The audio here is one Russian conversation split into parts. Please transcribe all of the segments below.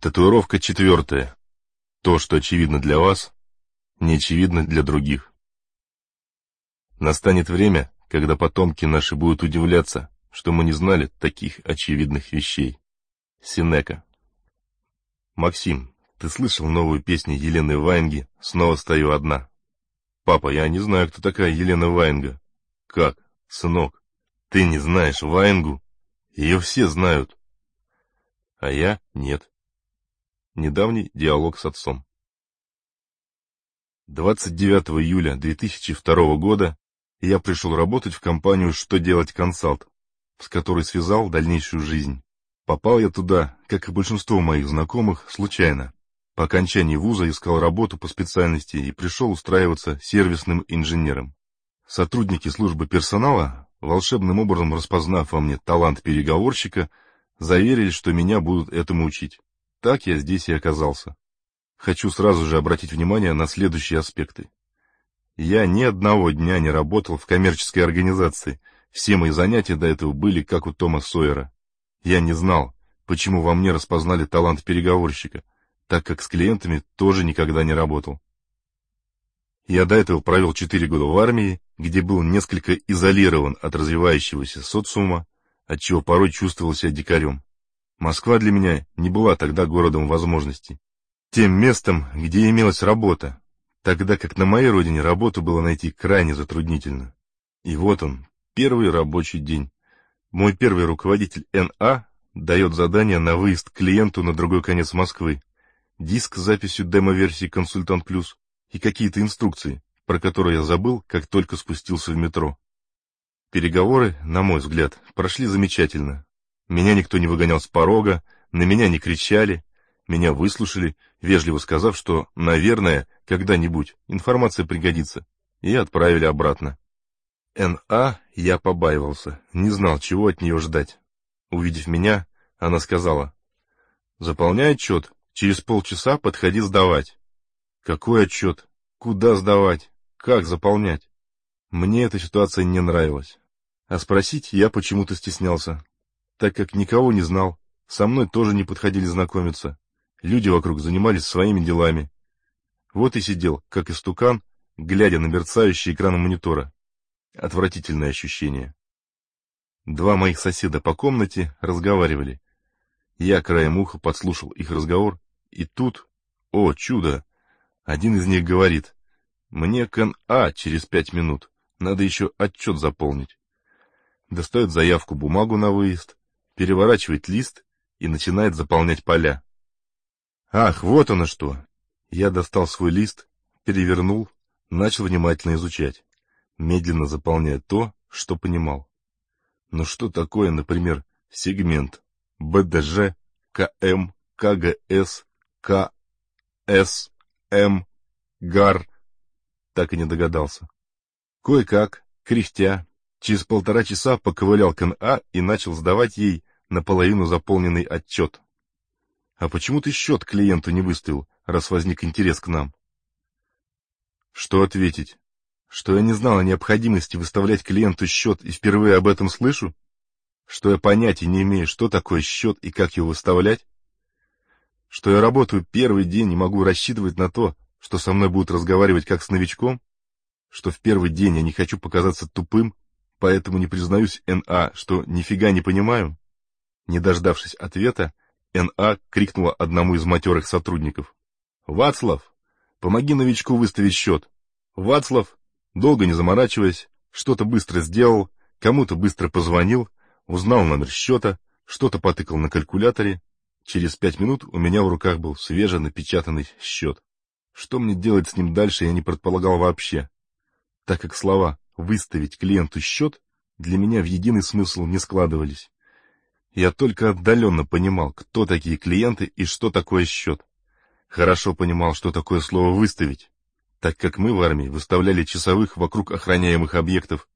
Татуировка четвертая. То, что очевидно для вас, не очевидно для других. Настанет время, когда потомки наши будут удивляться, что мы не знали таких очевидных вещей. Синека. Максим, ты слышал новую песню Елены Ваенги «Снова стою одна»? Папа, я не знаю, кто такая Елена Ваенга. Как, сынок, ты не знаешь Ваенгу? Ее все знают. А я нет. Недавний диалог с отцом. 29 июля 2002 года я пришел работать в компанию «Что делать консалт», с которой связал дальнейшую жизнь. Попал я туда, как и большинство моих знакомых, случайно. По окончании вуза искал работу по специальности и пришел устраиваться сервисным инженером. Сотрудники службы персонала, волшебным образом распознав во мне талант переговорщика, заверили, что меня будут этому учить. Так я здесь и оказался. Хочу сразу же обратить внимание на следующие аспекты. Я ни одного дня не работал в коммерческой организации. Все мои занятия до этого были как у Тома Сойера. Я не знал, почему во мне распознали талант переговорщика — так как с клиентами тоже никогда не работал. Я до этого провел четыре года в армии, где был несколько изолирован от развивающегося социума, отчего порой чувствовал себя дикарем. Москва для меня не была тогда городом возможностей. Тем местом, где имелась работа, тогда как на моей родине работу было найти крайне затруднительно. И вот он, первый рабочий день. Мой первый руководитель Н.А. дает задание на выезд клиенту на другой конец Москвы диск с записью демо-версии «Консультант Плюс» и какие-то инструкции, про которые я забыл, как только спустился в метро. Переговоры, на мой взгляд, прошли замечательно. Меня никто не выгонял с порога, на меня не кричали, меня выслушали, вежливо сказав, что, наверное, когда-нибудь информация пригодится, и отправили обратно. Н.А. я побаивался, не знал, чего от нее ждать. Увидев меня, она сказала, «Заполняй отчет, Через полчаса подходи сдавать. Какой отчет? Куда сдавать? Как заполнять? Мне эта ситуация не нравилась. А спросить я почему-то стеснялся, так как никого не знал, со мной тоже не подходили знакомиться. Люди вокруг занимались своими делами. Вот и сидел, как истукан, глядя на мерцающий экран монитора. Отвратительное ощущение. Два моих соседа по комнате разговаривали. Я краем уха подслушал их разговор и тут, о, чудо, один из них говорит, мне к А через пять минут, надо еще отчет заполнить. Достает заявку, бумагу на выезд, переворачивает лист и начинает заполнять поля. Ах, вот оно что! Я достал свой лист, перевернул, начал внимательно изучать, медленно заполняя то, что понимал. Но что такое, например, сегмент БДЖ, КМ, КГС, к. С. М. Гар. Так и не догадался. Кое-как, кряхтя, через полтора часа поковылял к НА и начал сдавать ей наполовину заполненный отчет. А почему ты счет клиенту не выставил, раз возник интерес к нам? Что ответить? Что я не знал о необходимости выставлять клиенту счет и впервые об этом слышу? Что я понятия не имею, что такое счет и как его выставлять? Что я работаю первый день и могу рассчитывать на то, что со мной будут разговаривать как с новичком? Что в первый день я не хочу показаться тупым, поэтому не признаюсь Н.А., что нифига не понимаю? Не дождавшись ответа, Н.А. крикнула одному из матерых сотрудников. «Вацлав, помоги новичку выставить счет!» Вацлав, долго не заморачиваясь, что-то быстро сделал, кому-то быстро позвонил, узнал номер счета, что-то потыкал на калькуляторе Через пять минут у меня в руках был свеженапечатанный счет. Что мне делать с ним дальше, я не предполагал вообще, так как слова «выставить клиенту счет» для меня в единый смысл не складывались. Я только отдаленно понимал, кто такие клиенты и что такое счет. Хорошо понимал, что такое слово «выставить», так как мы в армии выставляли часовых вокруг охраняемых объектов,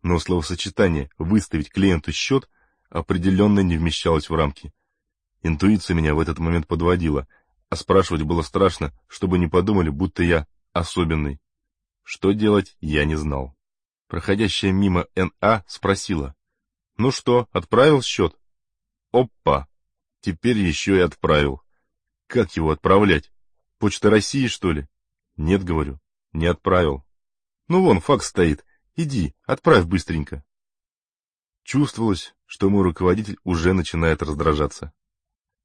но словосочетание «выставить клиенту счет» определенно не вмещалось в рамки. Интуиция меня в этот момент подводила, а спрашивать было страшно, чтобы не подумали, будто я особенный. Что делать, я не знал. Проходящая мимо Н.А. спросила. «Ну что, отправил счет?» «Опа! Теперь еще и отправил. Как его отправлять? Почта России, что ли? Нет, говорю, не отправил. Ну вон, факс стоит. Иди, отправь быстренько. Чувствовалось, что мой руководитель уже начинает раздражаться.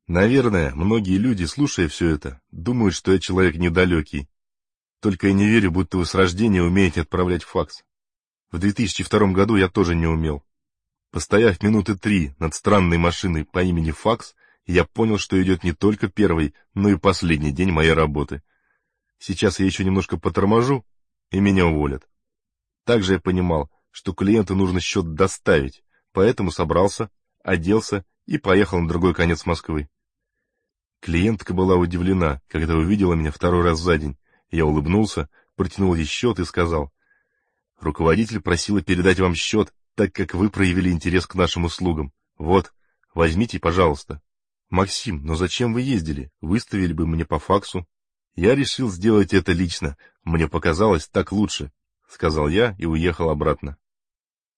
Наверное, многие люди, слушая все это, думают, что я человек недалекий. Только я не верю, будто вы с рождения умеете отправлять факс. В 2002 году я тоже не умел. Постояв минуты три над странной машиной по имени Факс, я понял, что идет не только первый, но и последний день моей работы. Сейчас я еще немножко поторможу, и меня уволят. Также я понимал, что клиенту нужно счет доставить, поэтому собрался, оделся и поехал на другой конец Москвы. Клиентка была удивлена, когда увидела меня второй раз за день. Я улыбнулся, протянул ей счет и сказал, «Руководитель просила передать вам счет, так как вы проявили интерес к нашим услугам. Вот, возьмите, пожалуйста». «Максим, но зачем вы ездили? Выставили бы мне по факсу». «Я решил сделать это лично. Мне показалось так лучше», — сказал я и уехал обратно.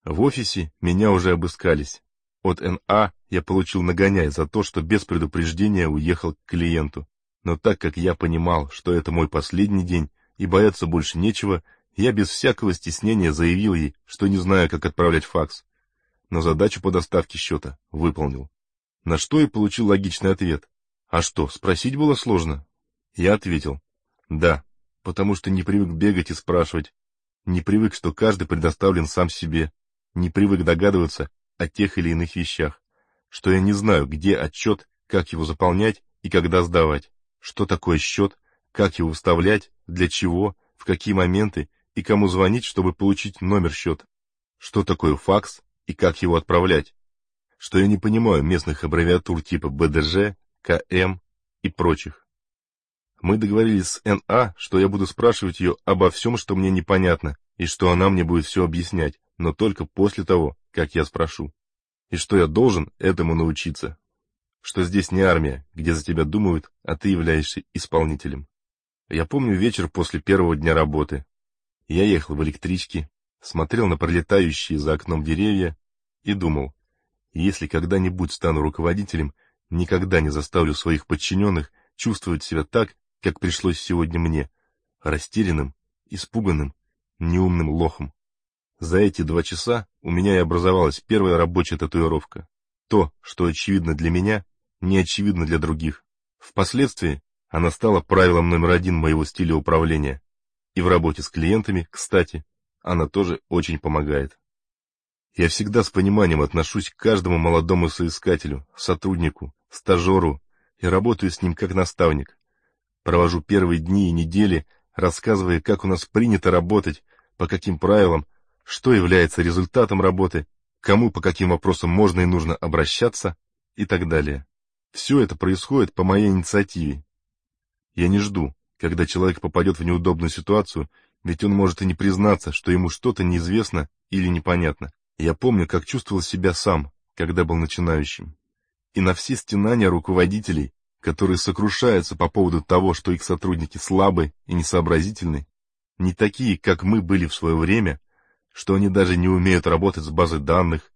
В офисе меня уже обыскались. От НА я получил нагоняй за то, что без предупреждения уехал к клиенту. Но так как я понимал, что это мой последний день и бояться больше нечего, я без всякого стеснения заявил ей, что не знаю, как отправлять факс. Но задачу по доставке счета выполнил. На что и получил логичный ответ. А что, спросить было сложно? Я ответил. Да, потому что не привык бегать и спрашивать. Не привык, что каждый предоставлен сам себе. Не привык догадываться о тех или иных вещах. Что я не знаю, где отчет, как его заполнять и когда сдавать. Что такое счет, как его вставлять, для чего, в какие моменты и кому звонить, чтобы получить номер счета. Что такое факс и как его отправлять что я не понимаю местных аббревиатур типа БДЖ, КМ и прочих. Мы договорились с НА, что я буду спрашивать ее обо всем, что мне непонятно, и что она мне будет все объяснять, но только после того, как я спрошу. И что я должен этому научиться. Что здесь не армия, где за тебя думают, а ты являешься исполнителем. Я помню вечер после первого дня работы. Я ехал в электричке, смотрел на пролетающие за окном деревья и думал, если когда-нибудь стану руководителем, никогда не заставлю своих подчиненных чувствовать себя так, как пришлось сегодня мне, растерянным, испуганным, неумным лохом. За эти два часа у меня и образовалась первая рабочая татуировка. То, что очевидно для меня, не очевидно для других. Впоследствии она стала правилом номер один моего стиля управления. И в работе с клиентами, кстати, она тоже очень помогает. Я всегда с пониманием отношусь к каждому молодому соискателю, сотруднику, стажеру и работаю с ним как наставник. Провожу первые дни и недели, рассказывая, как у нас принято работать, по каким правилам, что является результатом работы, кому по каким вопросам можно и нужно обращаться и так далее. Все это происходит по моей инициативе. Я не жду, когда человек попадет в неудобную ситуацию, ведь он может и не признаться, что ему что-то неизвестно или непонятно. Я помню, как чувствовал себя сам, когда был начинающим. И на все стенания руководителей, которые сокрушаются по поводу того, что их сотрудники слабы и несообразительны, не такие, как мы были в свое время, что они даже не умеют работать с базой данных,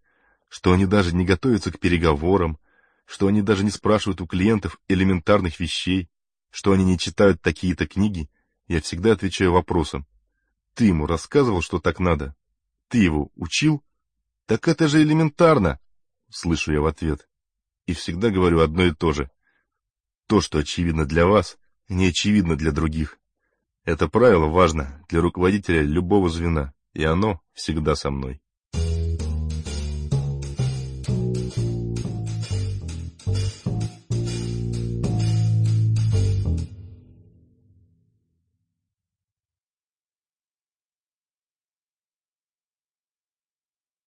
что они даже не готовятся к переговорам, что они даже не спрашивают у клиентов элементарных вещей, что они не читают такие-то книги, я всегда отвечаю вопросом. Ты ему рассказывал, что так надо? Ты его учил? «Так это же элементарно!» — слышу я в ответ. И всегда говорю одно и то же. То, что очевидно для вас, не очевидно для других. Это правило важно для руководителя любого звена, и оно всегда со мной.